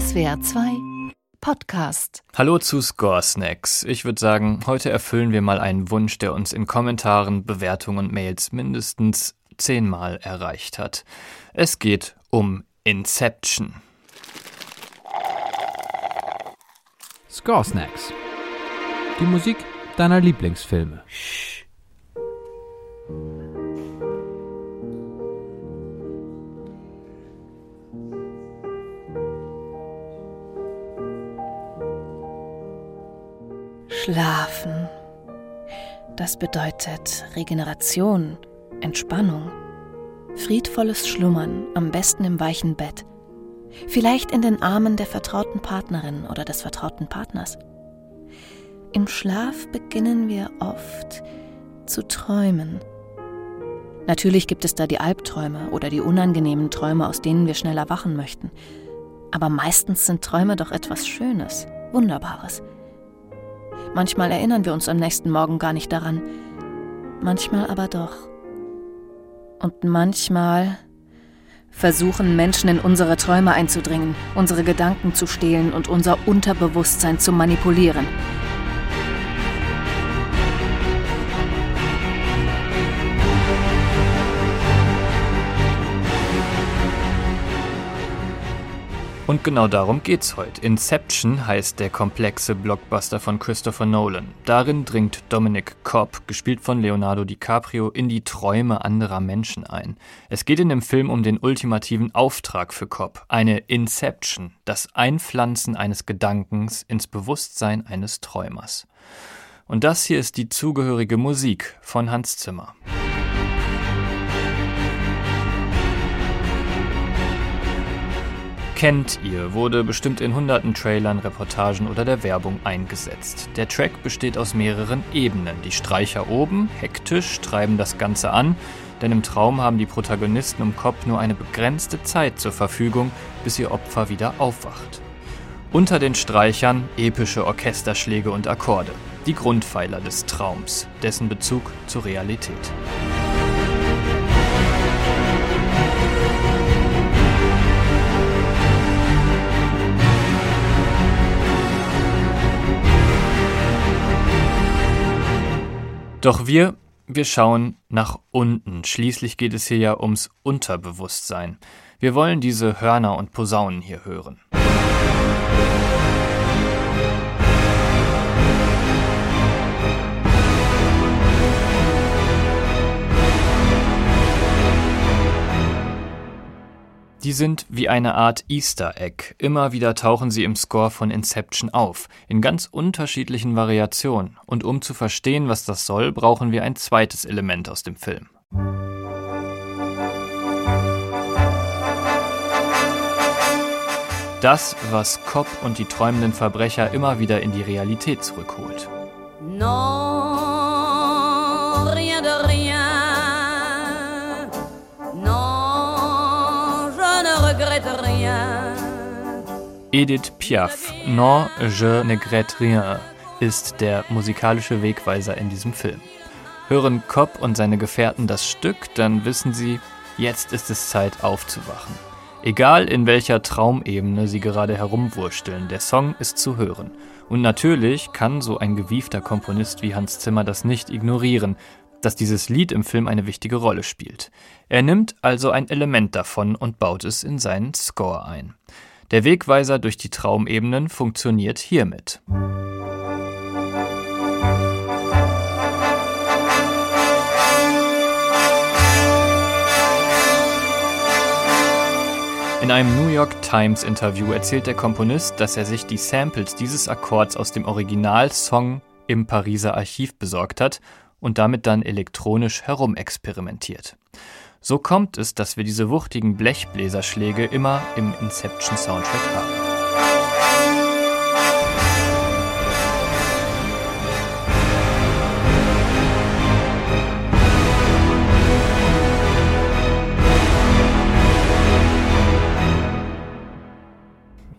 SWR 2 Podcast. Hallo zu Score Snacks. Ich würde sagen, heute erfüllen wir mal einen Wunsch, der uns in Kommentaren, Bewertungen und Mails mindestens zehnmal erreicht hat. Es geht um Inception. Score Snacks. Die Musik deiner Lieblingsfilme. Schlafen. Das bedeutet Regeneration, Entspannung, friedvolles Schlummern, am besten im weichen Bett, vielleicht in den Armen der vertrauten Partnerin oder des vertrauten Partners. Im Schlaf beginnen wir oft zu träumen. Natürlich gibt es da die Albträume oder die unangenehmen Träume, aus denen wir schnell erwachen möchten. Aber meistens sind Träume doch etwas Schönes, Wunderbares. Manchmal erinnern wir uns am nächsten Morgen gar nicht daran, manchmal aber doch. Und manchmal versuchen Menschen in unsere Träume einzudringen, unsere Gedanken zu stehlen und unser Unterbewusstsein zu manipulieren. Und genau darum geht's heute. Inception heißt der komplexe Blockbuster von Christopher Nolan. Darin dringt Dominic Cobb, gespielt von Leonardo DiCaprio, in die Träume anderer Menschen ein. Es geht in dem Film um den ultimativen Auftrag für Cobb, eine Inception, das Einpflanzen eines Gedankens ins Bewusstsein eines Träumers. Und das hier ist die zugehörige Musik von Hans Zimmer. Kennt ihr, wurde bestimmt in hunderten Trailern, Reportagen oder der Werbung eingesetzt. Der Track besteht aus mehreren Ebenen. Die Streicher oben, hektisch, treiben das Ganze an, denn im Traum haben die Protagonisten um Kopf nur eine begrenzte Zeit zur Verfügung, bis ihr Opfer wieder aufwacht. Unter den Streichern epische Orchesterschläge und Akkorde, die Grundpfeiler des Traums, dessen Bezug zur Realität. Doch wir, wir schauen nach unten. Schließlich geht es hier ja ums Unterbewusstsein. Wir wollen diese Hörner und Posaunen hier hören. Die sind wie eine Art Easter Egg. Immer wieder tauchen sie im Score von Inception auf, in ganz unterschiedlichen Variationen. Und um zu verstehen, was das soll, brauchen wir ein zweites Element aus dem Film. Das, was Cobb und die träumenden Verbrecher immer wieder in die Realität zurückholt. Non, Edith Piaf, Non, je ne regrette rien, ist der musikalische Wegweiser in diesem Film. Hören Cobb und seine Gefährten das Stück, dann wissen sie, jetzt ist es Zeit aufzuwachen. Egal in welcher Traumebene sie gerade herumwursteln, der Song ist zu hören. Und natürlich kann so ein gewiefter Komponist wie Hans Zimmer das nicht ignorieren, dass dieses Lied im Film eine wichtige Rolle spielt. Er nimmt also ein Element davon und baut es in seinen Score ein. Der Wegweiser durch die Traumebenen funktioniert hiermit. In einem New York Times Interview erzählt der Komponist, dass er sich die Samples dieses Akkords aus dem Originalsong im Pariser Archiv besorgt hat und damit dann elektronisch herumexperimentiert. So kommt es, dass wir diese wuchtigen Blechbläserschläge immer im Inception Soundtrack haben.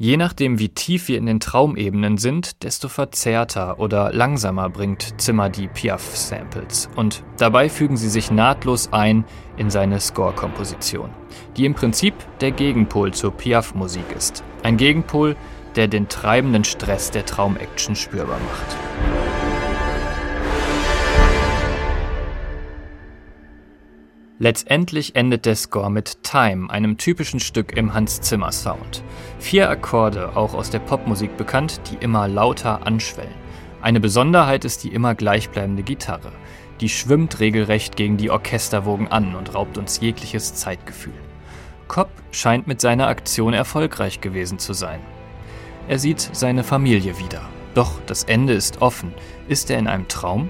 Je nachdem, wie tief wir in den Traumebenen sind, desto verzerrter oder langsamer bringt Zimmer die Piaf-Samples. Und dabei fügen sie sich nahtlos ein in seine Score-Komposition, die im Prinzip der Gegenpol zur Piaf-Musik ist. Ein Gegenpol, der den treibenden Stress der Traumaction spürbar macht. Letztendlich endet der Score mit Time, einem typischen Stück im Hans Zimmer Sound. Vier Akkorde, auch aus der Popmusik bekannt, die immer lauter anschwellen. Eine Besonderheit ist die immer gleichbleibende Gitarre. Die schwimmt regelrecht gegen die Orchesterwogen an und raubt uns jegliches Zeitgefühl. Kopp scheint mit seiner Aktion erfolgreich gewesen zu sein. Er sieht seine Familie wieder. Doch das Ende ist offen. Ist er in einem Traum?